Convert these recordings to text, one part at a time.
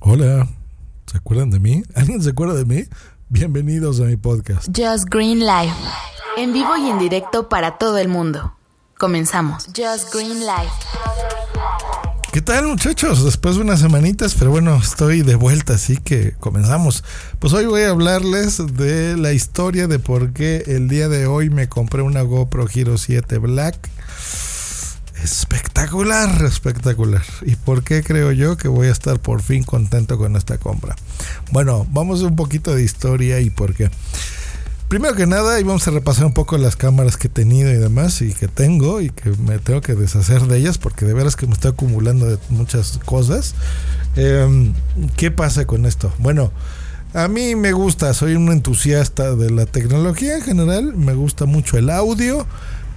Hola, ¿se acuerdan de mí? ¿Alguien se acuerda de mí? Bienvenidos a mi podcast. Just Green Life. En vivo y en directo para todo el mundo. Comenzamos. Just Green Life. ¿Qué tal muchachos? Después de unas semanitas, pero bueno, estoy de vuelta, así que comenzamos. Pues hoy voy a hablarles de la historia de por qué el día de hoy me compré una GoPro Hero 7 Black. Espectacular, espectacular. ¿Y por qué creo yo que voy a estar por fin contento con esta compra? Bueno, vamos un poquito de historia y por qué. Primero que nada, y vamos a repasar un poco las cámaras que he tenido y demás, y que tengo, y que me tengo que deshacer de ellas, porque de veras que me estoy acumulando muchas cosas. Em, ¿Qué pasa con esto? Bueno, a mí me gusta, soy un entusiasta de la tecnología en general, me gusta mucho el audio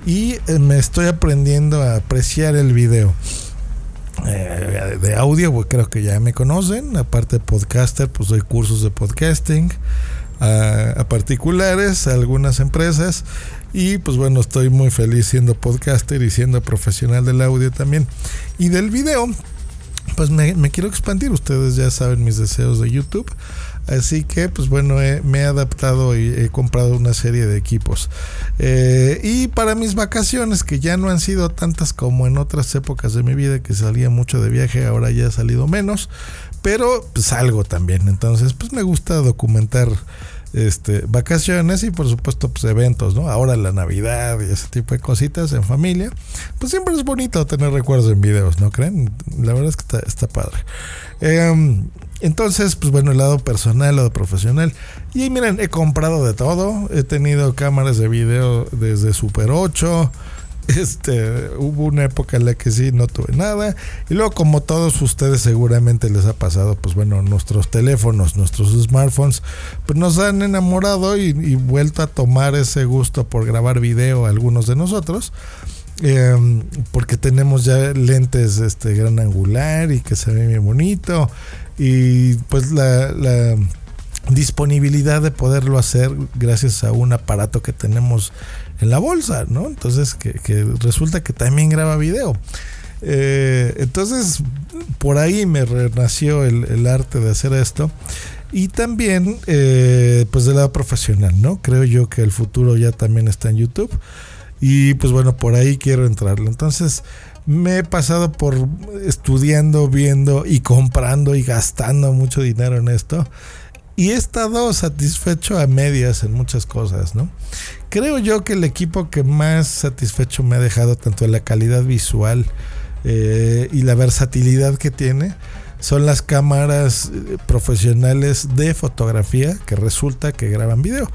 y eh, me estoy aprendiendo a apreciar el video. Eh, de audio, pues creo que ya me conocen. Aparte de podcaster, pues doy cursos de podcasting a, a, particulares, a algunas empresas. Y pues bueno, estoy muy feliz siendo podcaster y siendo profesional del audio también. Y del video, pues me quiero expandir. Ustedes ya saben mis deseos de YouTube. Así que, pues bueno, me he adaptado y he comprado una serie de equipos. Eh, y para mis vacaciones, que ya no han sido tantas como en otras épocas de mi vida, que salía mucho de viaje, ahora ya he salido menos, pero pues salgo también. Entonces, pues me gusta documentar este, vacaciones y por supuesto pues eventos, ¿no? Ahora la Navidad y ese tipo de cositas en familia, pues siempre es bonito tener recuerdos en videos, ¿no creen? La verdad es que está, está padre. Eh, entonces, pues bueno, el lado personal, lado profesional. Y miren, he comprado de todo. He tenido cámaras de video desde Super 8. Este, hubo una época en la que sí no tuve nada. Y luego, como todos ustedes seguramente les ha pasado, pues bueno, nuestros teléfonos, nuestros smartphones, pues nos han enamorado y, y vuelto a tomar ese gusto por grabar video algunos de nosotros. Eh, porque tenemos ya lentes este gran angular y que se ve bien bonito y pues la, disponibilidad de poderlo hacer gracias a un aparato que tenemos en la bolsa, ¿no? Entonces que, resulta que también graba video. Eh, entonces por ahí me renació el, arte de hacer esto y también eh, pues del lado profesional, ¿no? Creo yo que el futuro ya también está en YouTube y pues bueno, por ahí quiero entrarle. Entonces me he pasado por estudiando, viendo y comprando y gastando mucho dinero en esto. Y he estado satisfecho a medias en muchas cosas, ¿no? Creo yo que el equipo que más satisfecho me ha dejado, tanto en la calidad visual eh, y la versatilidad que tiene, son las cámaras eh, profesionales de fotografía que resulta que graban video.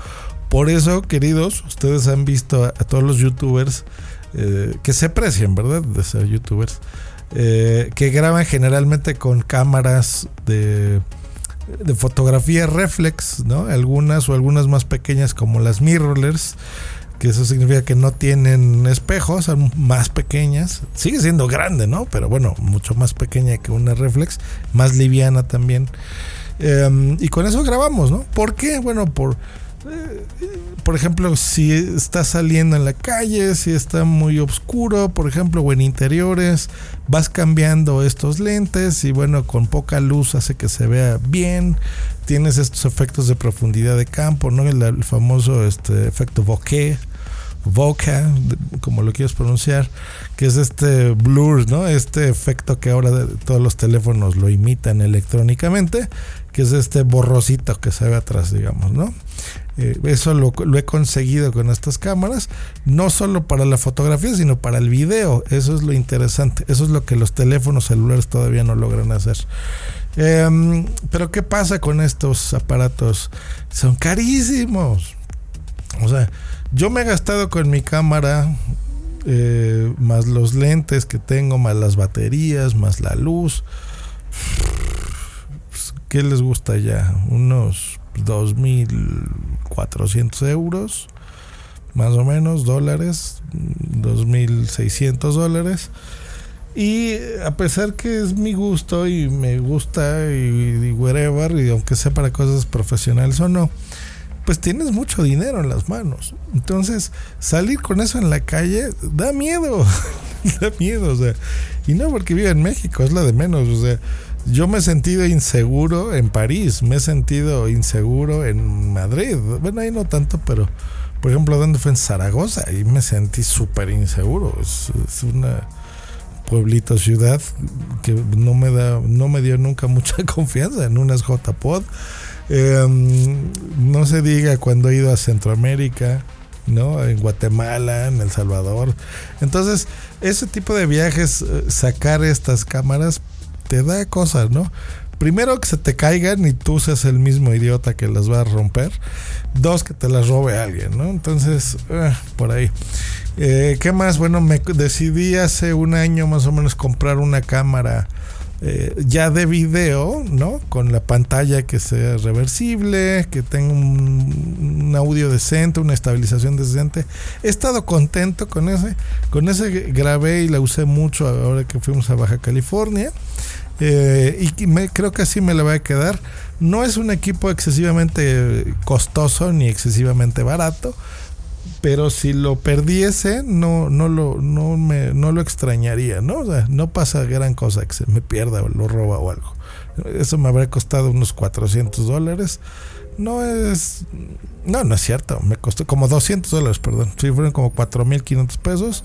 Por eso, queridos, ustedes han visto a, todos los youtubers eh, que se aprecian, ¿verdad? De ser youtubers. Que graban generalmente con cámaras de, de, fotografía reflex, ¿no? Algunas o algunas más pequeñas como las mirrorless, que eso significa que no tienen espejos, son más pequeñas. Sigue siendo grande, ¿no? Pero bueno, mucho más pequeña que una reflex, más liviana también. Eh, y con eso grabamos, ¿no? ¿Por qué? Bueno, por por ejemplo, si está saliendo en la calle, si está muy oscuro, por ejemplo, o en interiores, vas cambiando estos lentes y bueno, con poca luz hace que se vea bien. Tienes estos efectos de profundidad de campo, ¿no? El, famoso este, efecto bokeh Voca, como lo quieres pronunciar, que es este blur, ¿no? Este efecto que ahora todos los teléfonos lo imitan electrónicamente, que es este borrosito que se ve atrás, digamos, ¿no? Eh, eso lo, he conseguido con estas cámaras, no solo para la fotografía, sino para el video. Eso es lo interesante. Eso es lo que los teléfonos celulares todavía no logran hacer. Eh, pero ¿qué pasa con estos aparatos? Son carísimos. O sea, yo me he gastado con mi cámara, eh, más los lentes que tengo, más las baterías, más la luz. ¿Qué les gusta ya? Unos 2.400 euros, más o menos, dólares, 2.600 dólares. Y a pesar que es mi gusto y me gusta y, y whatever, y aunque sea para cosas profesionales o no, pues tienes mucho dinero en las manos. Entonces, salir con eso en la calle da miedo. da miedo, o sea. Y no porque vive en México, es la de menos. O sea, yo me he sentido inseguro en París, me he sentido inseguro en Madrid. Bueno, ahí no tanto, pero por ejemplo, donde fue en Zaragoza, ahí me sentí súper inseguro. Es, es una pueblito ciudad que no me da no me dio nunca mucha confianza en unas JPod eh, no se diga cuando he ido a Centroamérica, ¿no? En Guatemala, en El Salvador. Entonces, ese tipo de viajes, eh, sacar estas cámaras, te da cosas, ¿no? Primero que se te caigan y tú seas el mismo idiota que las va a romper. Dos, que te las robe alguien, ¿no? Entonces, eh, por ahí. Eh, ¿Qué más? Bueno, me decidí hace un año más o menos comprar una cámara eh, ya de video, ¿no? Con la pantalla que sea reversible, que tenga un, audio decente, una estabilización decente. He estado contento con ese. Con ese grabé y la usé mucho ahora que fuimos a Baja California. Eh, y me, creo que así me la voy a quedar. No es un equipo excesivamente costoso ni excesivamente barato pero si lo perdiese no no lo no me no lo extrañaría no o sea, no pasa gran cosa que se me pierda o lo roba o algo. Eso me habría costado unos 400 dólares. No es no no es cierto me costó como 200 dólares perdón. Si fueron como 4.500 pesos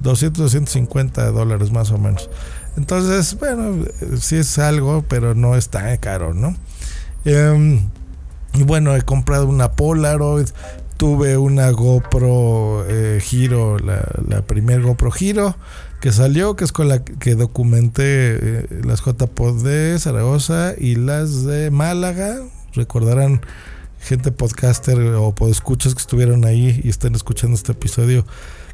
200 250 dólares más o menos. Entonces bueno sí es algo pero no es tan caro no eh, bueno, he comprado una Polaroid, tuve una GoPro eh, Giro, la, la primer GoPro Giro que salió, que es con la que documenté eh, las JPod de Zaragoza y las de Málaga. Recordarán gente podcaster o podescuchas que estuvieron ahí y están escuchando este episodio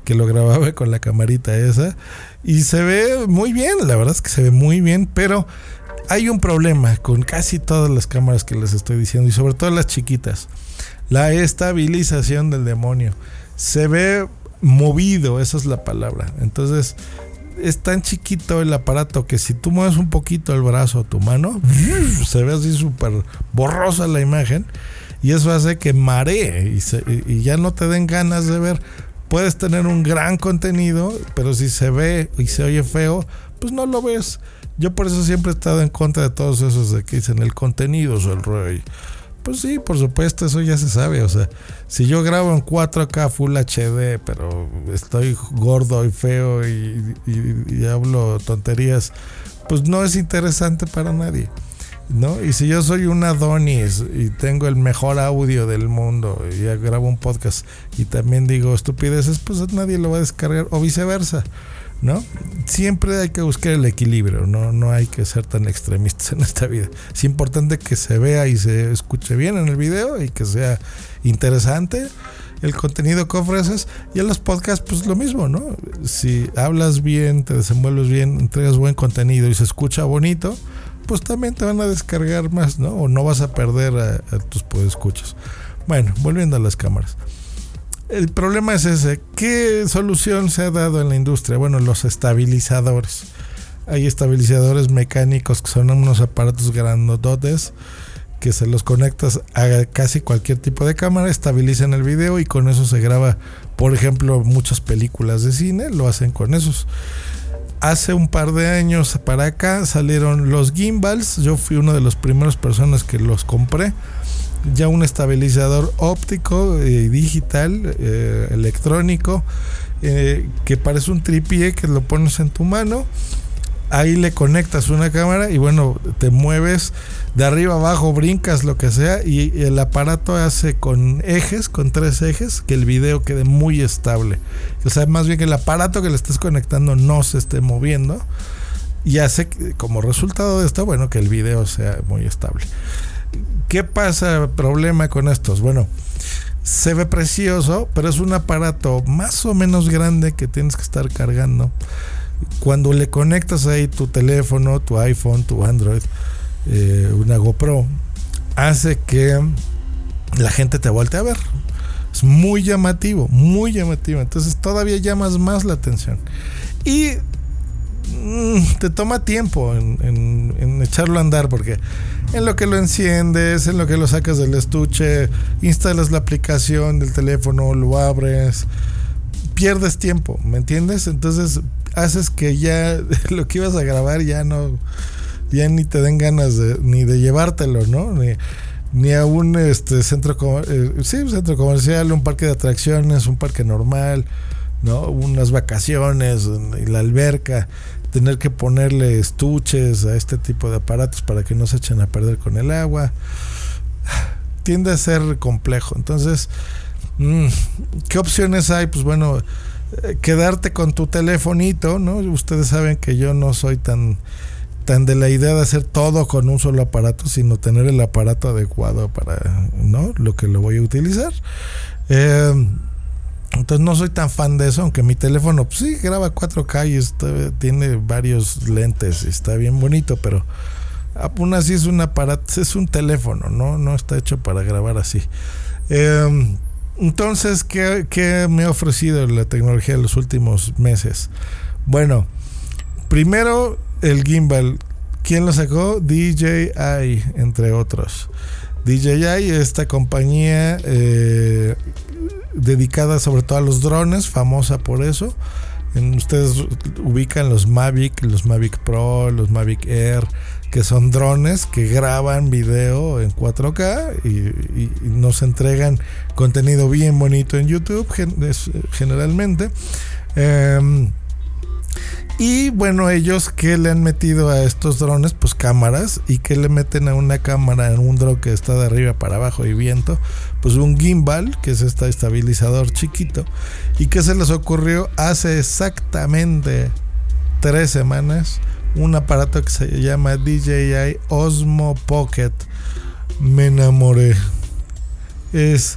que lo grababa con la camarita esa. Y se ve muy bien, la verdad es que se ve muy bien, pero hay un problema con casi todas las cámaras que les estoy diciendo y sobre todo las chiquitas la estabilización del demonio. Se ve movido, esa es la palabra. Entonces, es tan chiquito el aparato que si tú mueves un poquito el brazo o tu mano, se ve así súper borrosa la imagen. Y eso hace que maree y, y, ya no te den ganas de ver. Puedes tener un gran contenido, pero si se ve y se oye feo, pues no lo ves. Yo por eso siempre he estado en contra de todos esos de que dicen el contenido es el rey. Pues sí, por supuesto, eso ya se sabe. O sea, si yo grabo en 4K Full HD, pero estoy gordo y feo y, hablo tonterías, pues no es interesante para nadie. ¿No? Y si yo soy un Adonis y tengo el mejor audio del mundo y grabo un podcast y también digo estupideces, pues nadie lo va a descargar o viceversa. ¿No? Siempre hay que buscar el equilibrio, ¿no? no hay que ser tan extremistas en esta vida. Es importante que se vea y se escuche bien en el video y que sea interesante el contenido que ofreces y en los podcasts pues lo mismo, ¿no? Si hablas bien, te desenvuelves bien, entregas buen contenido y se escucha bonito, pues también te van a descargar más, ¿no? O no vas a perder a, tus podescuchas. Bueno, volviendo a las cámaras. El problema es ese. ¿Qué solución se ha dado en la industria? Bueno, los estabilizadores. Hay estabilizadores mecánicos que son unos aparatos grandotes que se los conectas a casi cualquier tipo de cámara, estabilizan el video y con eso se graba, por ejemplo, muchas películas de cine, lo hacen con esos. Hace un par de años para acá salieron los gimbals, yo fui una de las primeras personas que los compré ya un estabilizador óptico y digital, eh, electrónico, eh, que parece un tripié que lo pones en tu mano. Ahí le conectas una cámara y bueno, te mueves de arriba abajo, brincas, lo que sea, y el aparato hace con ejes, con tres ejes, que el video quede muy estable. O sea, más bien que el aparato que le estés conectando no se esté moviendo. Y hace como resultado de esto, bueno, que el video sea muy estable. ¿Qué pasa problema con estos? Bueno, se ve precioso, pero es un aparato más o menos grande que tienes que estar cargando. Cuando le conectas ahí tu teléfono, tu iPhone, tu Android, eh, una GoPro, hace que la gente te voltee a ver. Es muy llamativo, muy llamativo. Entonces todavía llamas más la atención. Y te toma tiempo en, echarlo a andar porque en lo que lo enciendes, en lo que lo sacas del estuche, instalas la aplicación del teléfono, lo abres, pierdes tiempo, ¿me entiendes? Entonces haces que ya lo que ibas a grabar ya no, ya ni te den ganas de, ni de llevártelo, ¿no? Ni, a un este, centro, eh, sí, un centro comercial, un parque de atracciones, un parque normal, ¿no? Unas vacaciones, la alberca, tener que ponerle estuches a este tipo de aparatos para que no se echen a perder con el agua. Tiende a ser complejo. Entonces, mm, ¿qué opciones hay? Pues bueno, eh, quedarte con tu telefonito, ¿no? Ustedes saben que yo no soy tan tan de la idea de hacer todo con un solo aparato, sino tener el aparato adecuado para ¿no? lo que lo voy a utilizar. Eh, entonces no soy tan fan de eso, aunque mi teléfono pues, sí graba 4K y tiene varios lentes y está bien bonito, pero aún así es un aparato, es un teléfono, no, no está hecho para grabar así. Eh, entonces, ¿qué, ¿qué, me ha ofrecido la tecnología en los últimos meses? Bueno, primero el gimbal. ¿Quién lo sacó? DJI, entre otros. DJI, esta compañía eh, dedicada sobre todo a los drones, famosa por eso. ustedes ubican los Mavic, los Mavic Pro, los Mavic Air, que son drones que graban video en 4K y, nos entregan contenido bien bonito en YouTube generalmente. Em, y bueno, ellos que le han metido a estos drones, pues cámaras, y que le meten a una cámara en un drone que está de arriba para abajo y viento, pues un gimbal, que es este estabilizador chiquito, y que se les ocurrió hace exactamente tres semanas un aparato que se llama DJI Osmo Pocket. Me enamoré. Es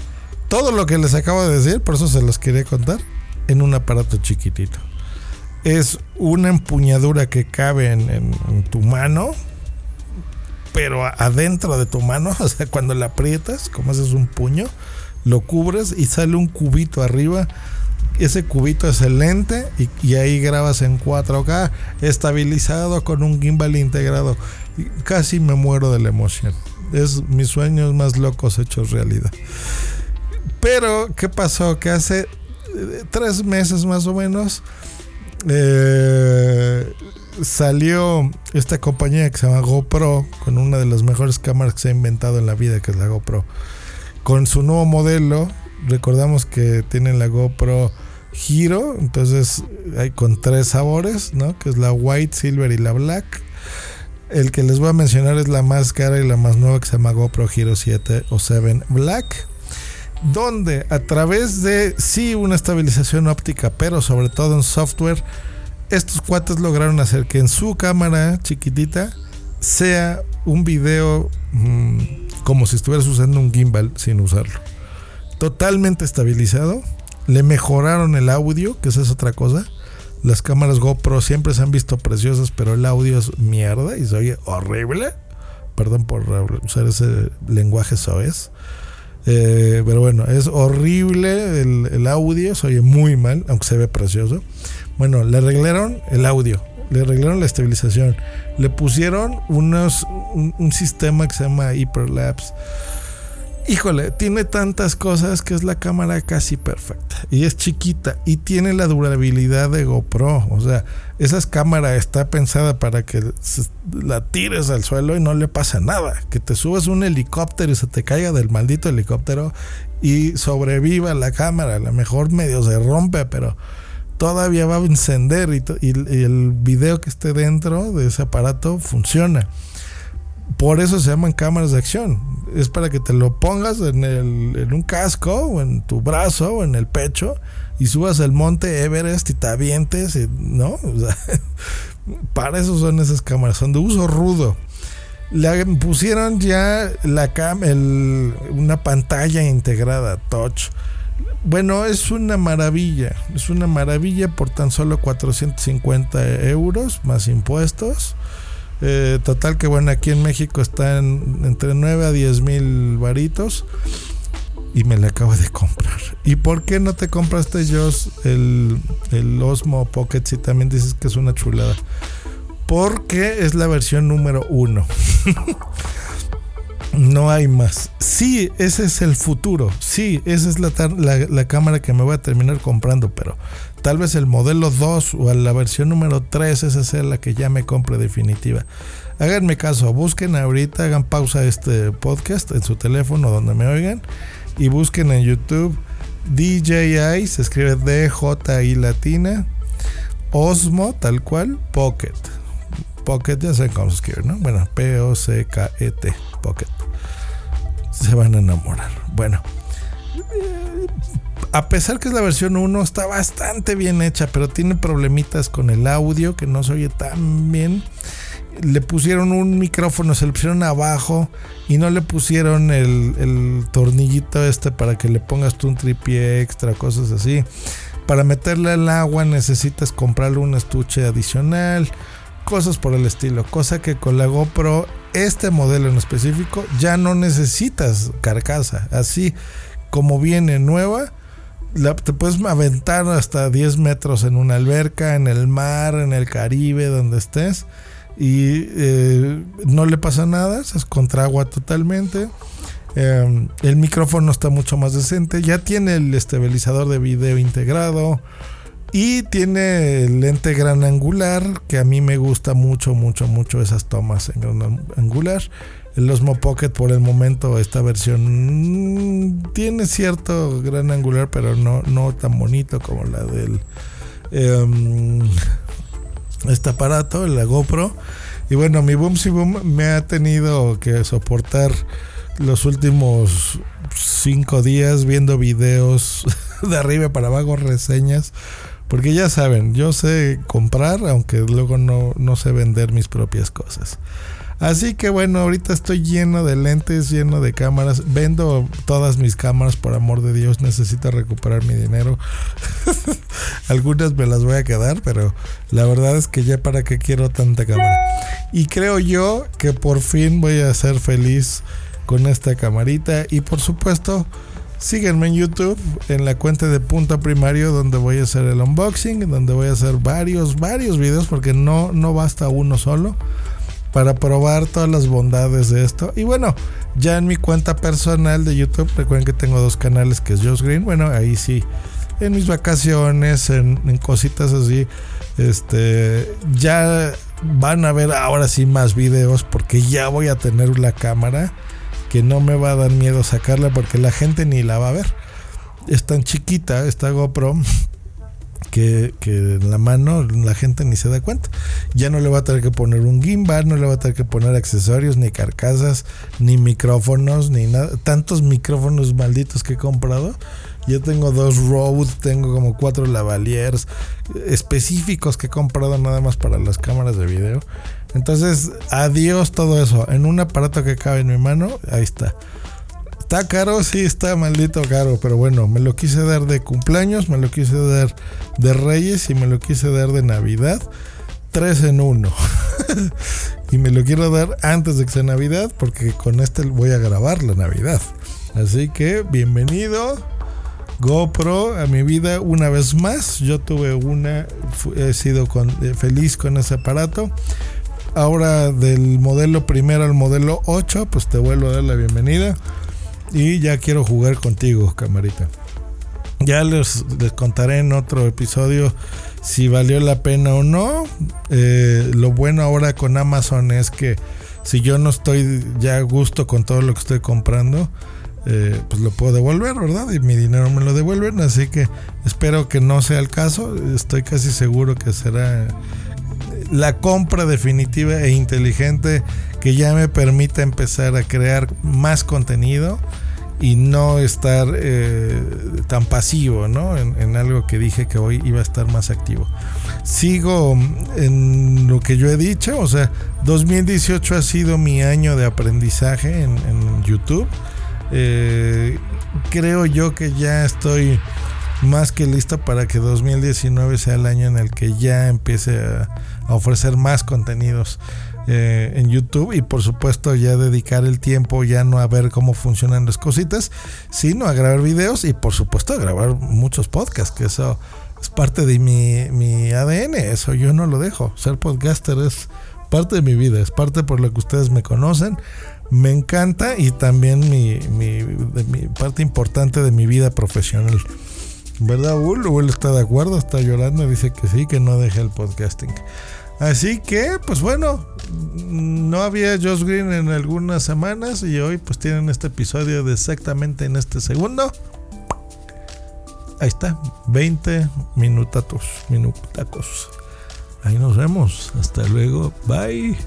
todo lo que les acabo de decir, por eso se los quería contar, en un aparato chiquitito es una empuñadura que cabe en, tu mano, pero adentro de tu mano, o sea, cuando la aprietas, como haces un puño, lo cubres y sale un cubito arriba. Ese cubito es el lente y, ahí grabas en 4K, estabilizado con un gimbal integrado. casi me muero de la emoción. Es mis sueños más locos hechos realidad. Pero, ¿qué pasó? Que hace eh, tres meses más o menos eh, salió esta compañía que se llama GoPro con una de las mejores cámaras que se ha inventado en la vida, que es la GoPro. Con su nuevo modelo, recordamos que tienen la GoPro Hero, entonces hay con tres sabores, ¿no? Que es la White, Silver y la Black. El que les voy a mencionar es la más cara y la más nueva que se llama GoPro Hero 7 o 7 Black donde a través de sí una estabilización óptica, pero sobre todo en software, estos cuates lograron hacer que en su cámara chiquitita sea un video mm, como si estuvieras usando un gimbal sin usarlo. Totalmente estabilizado. Le mejoraron el audio, que esa es otra cosa. Las cámaras GoPro siempre se han visto preciosas, pero el audio es mierda y se oye horrible. Perdón por usar ese lenguaje soez. Eh, pero bueno, es horrible el, audio, se oye muy mal, aunque se ve precioso. Bueno, le arreglaron el audio, le arreglaron la estabilización, le pusieron unos, un, sistema que se llama Hyperlapse. Híjole, tiene tantas cosas que es la cámara casi perfecta. Y es chiquita. Y tiene la durabilidad de GoPro. O sea, esa cámara está pensada para que la tires al suelo y no le pasa nada. Que te subas un helicóptero y se te caiga del maldito helicóptero y sobreviva la cámara. A lo mejor medio se rompe, pero todavía va a encender y, y el video que esté dentro de ese aparato funciona. Por eso se llaman cámaras de acción. Es para que te lo pongas en, el, en un casco o en tu brazo o en el pecho y subas el monte Everest y te avientes, ¿no? para eso son esas cámaras, son de uso rudo. Le pusieron ya la cam una pantalla integrada, touch. Bueno, es una maravilla, es una maravilla por tan solo 450 euros más impuestos. Eh, total que bueno, aquí en México está en, entre 9 a 10 mil varitos. Y me la acabo de comprar. ¿Y por qué no te compraste, Joss, el, el Osmo Pocket si también dices que es una chulada? Porque es la versión número uno. no hay más. Sí, ese es el futuro. Sí, esa es la, la, cámara que me voy a terminar comprando, pero tal vez el modelo 2 o la versión número 3, esa sea la que ya me compre definitiva. Háganme caso, busquen ahorita, hagan pausa este podcast en su teléfono donde me oigan y busquen en YouTube DJI, se escribe DJI latina, Osmo tal cual, Pocket. Pocket, ya saben cómo se escribe, ¿no? Bueno, P-O-C-K-E-T, Pocket. Se van a enamorar. Bueno, a pesar que es la versión 1, está bastante bien hecha, pero tiene problemitas con el audio que no se oye tan bien. Le pusieron un micrófono, se lo pusieron abajo y no le pusieron el, tornillito este para que le pongas tú un tripié extra, cosas así. Para meterle al agua necesitas comprarle un estuche adicional cosas por el estilo. Cosa que con la GoPro, este modelo en específico, ya no necesitas carcasa. Así como viene nueva, te puedes aventar hasta 10 metros en una alberca, en el mar, en el Caribe, donde estés. Y eh, no le pasa nada, es contra agua totalmente. Em, el micrófono está mucho más decente. Ya tiene el estabilizador de video integrado. Y tiene lente gran angular, que a mí me gusta mucho, mucho, mucho esas tomas en gran angular. El Osmo Pocket por el momento, esta versión mm, tiene cierto gran angular, pero no, no tan bonito como la del em, este aparato, el GoPro. Y bueno, mi Boom Boom me ha tenido que soportar los últimos cinco días viendo videos de arriba para abajo, reseñas porque ya saben, yo sé comprar, aunque luego no, no sé vender mis propias cosas. Así que bueno, ahorita estoy lleno de lentes, lleno de cámaras. Vendo todas mis cámaras, por amor de Dios. Necesito recuperar mi dinero. Algunas me las voy a quedar, pero la verdad es que ya para qué quiero tanta cámara. Y creo yo que por fin voy a ser feliz con esta camarita. Y por supuesto, Síguenme en YouTube, en la cuenta de Punto Primario, donde voy a hacer el unboxing, donde voy a hacer varios, varios videos, porque no, no basta uno solo, para probar todas las bondades de esto. Y bueno, ya en mi cuenta personal de YouTube, recuerden que tengo dos canales, que es Josh Green, bueno, ahí sí, en mis vacaciones, en, en cositas así, este, ya van a ver ahora sí más videos, porque ya voy a tener la cámara que no me va a dar miedo sacarla porque la gente ni la va a ver. Es tan chiquita esta GoPro que, en la mano la gente ni se da cuenta. Ya no le va a tener que poner un gimbal, no le va a tener que poner accesorios, ni carcasas, ni micrófonos, ni nada. Tantos micrófonos malditos que he comprado. Yo tengo dos Rode, tengo como cuatro lavaliers específicos que he comprado nada más para las cámaras de video. Entonces, adiós todo eso. En un aparato que cabe en mi mano, ahí está. ¿Está caro? Sí, está maldito caro, pero bueno, me lo quise dar de cumpleaños, me lo quise dar de Reyes y me lo quise dar de Navidad. Tres en uno. y me lo quiero dar antes de que sea Navidad porque con este voy a grabar la Navidad. Así que bienvenido GoPro a mi vida una vez más. Yo tuve una, he sido eh, feliz con ese aparato ahora del modelo primero al modelo 8, pues te vuelvo a dar la bienvenida. Y ya quiero jugar contigo, camarita. Ya les, contaré en otro episodio si valió la pena o no. Eh, lo bueno ahora con Amazon es que si yo no estoy ya a gusto con todo lo que estoy comprando, eh, pues lo puedo devolver, ¿verdad? Y mi dinero me lo devuelven. Así que espero que no sea el caso. Estoy casi seguro que será la compra definitiva e inteligente que ya me permita empezar a crear más contenido y no estar eh, tan pasivo ¿no? En, algo que dije que hoy iba a estar más activo. Sigo en lo que yo he dicho, o sea, 2018 ha sido mi año de aprendizaje en, YouTube. Eh, creo yo que ya estoy más que listo para que 2019 sea el año en el que ya empiece a, ofrecer más contenidos. Eh, en YouTube y por supuesto ya dedicar el tiempo ya no a ver cómo funcionan las cositas, sino a grabar videos y por supuesto a grabar muchos podcasts, que eso es parte de mi, mi ADN, eso yo no lo dejo. Ser podcaster es parte de mi vida, es parte por lo que ustedes me conocen. Me encanta y también mi, mi, parte importante de mi vida profesional. ¿Verdad, Ul? Ul está de acuerdo, está llorando, dice que sí, que no deje el podcasting. Así que, pues bueno, no había Josh Green en algunas semanas y hoy pues tienen este episodio de exactamente en este segundo. Ahí está, 20 minutatos, minutacos. Ahí nos vemos. Hasta luego. Bye.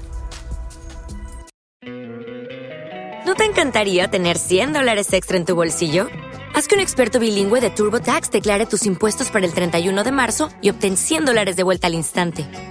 ¿No te encantaría tener 100 dólares extra en tu bolsillo? Haz que un experto bilingüe de TurboTax declare tus impuestos para el 31 de marzo y obtén 100 dólares de vuelta al instante.